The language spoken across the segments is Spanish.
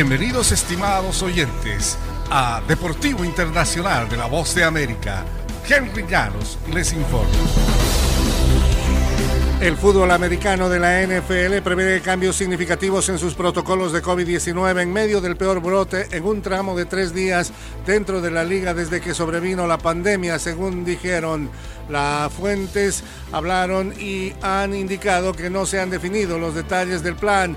Bienvenidos estimados oyentes a Deportivo Internacional de la Voz de América. Henry Llanos les informa. El fútbol americano de la NFL prevé cambios significativos en sus protocolos de COVID-19 en medio del peor brote en un tramo de tres días dentro de la liga desde que sobrevino la pandemia, según dijeron. Las fuentes hablaron y han indicado que no se han definido los detalles del plan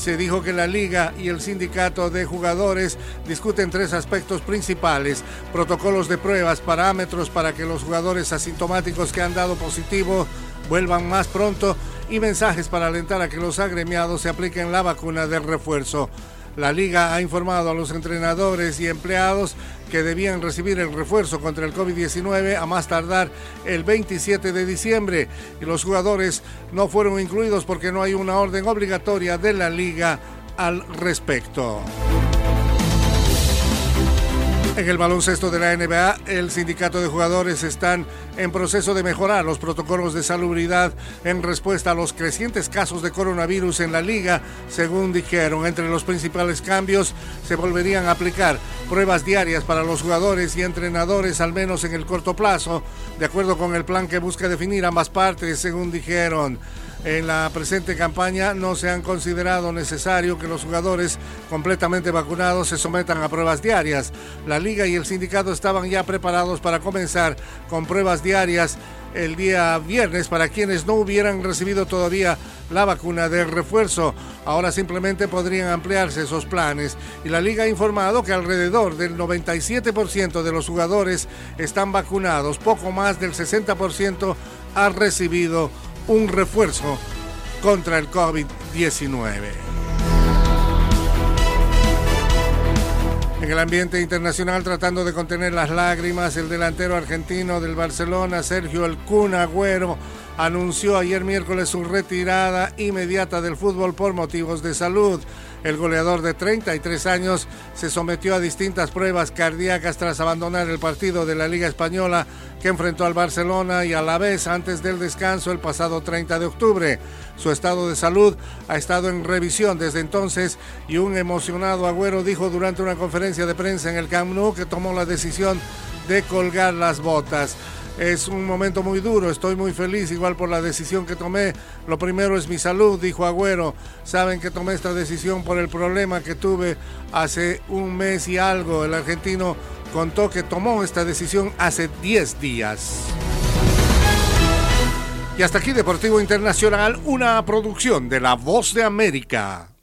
se dijo que la liga y el sindicato de jugadores discuten tres aspectos principales, protocolos de pruebas, parámetros para que los jugadores asintomáticos que han dado positivo vuelvan más pronto y mensajes para alentar a que los agremiados se apliquen la vacuna del refuerzo. La liga ha informado a los entrenadores y empleados que debían recibir el refuerzo contra el COVID-19 a más tardar el 27 de diciembre y los jugadores no fueron incluidos porque no hay una orden obligatoria de la liga al respecto. En el baloncesto de la NBA, el sindicato de jugadores están en proceso de mejorar los protocolos de salubridad en respuesta a los crecientes casos de coronavirus en la liga, según dijeron. Entre los principales cambios se volverían a aplicar pruebas diarias para los jugadores y entrenadores, al menos en el corto plazo, de acuerdo con el plan que busca definir ambas partes, según dijeron. En la presente campaña no se han considerado necesario que los jugadores completamente vacunados se sometan a pruebas diarias. La liga y el sindicato estaban ya preparados para comenzar con pruebas diarias el día viernes para quienes no hubieran recibido todavía la vacuna de refuerzo. Ahora simplemente podrían ampliarse esos planes. Y la liga ha informado que alrededor del 97% de los jugadores están vacunados, poco más del 60% ha recibido un refuerzo contra el COVID-19. En el ambiente internacional, tratando de contener las lágrimas, el delantero argentino del Barcelona, Sergio El Kun Agüero, anunció ayer miércoles su retirada inmediata del fútbol por motivos de salud. El goleador de 33 años se sometió a distintas pruebas cardíacas tras abandonar el partido de la Liga Española que enfrentó al Barcelona y a la vez antes del descanso el pasado 30 de octubre. Su estado de salud ha estado en revisión desde entonces y un emocionado Agüero dijo durante una conferencia de prensa en el Camp Nou que tomó la decisión de colgar las botas. Es un momento muy duro, estoy muy feliz igual por la decisión que tomé. Lo primero es mi salud, dijo Agüero. Saben que tomé esta decisión por el problema que tuve hace un mes y algo. El argentino contó que tomó esta decisión hace 10 días. Y hasta aquí Deportivo Internacional, una producción de La Voz de América.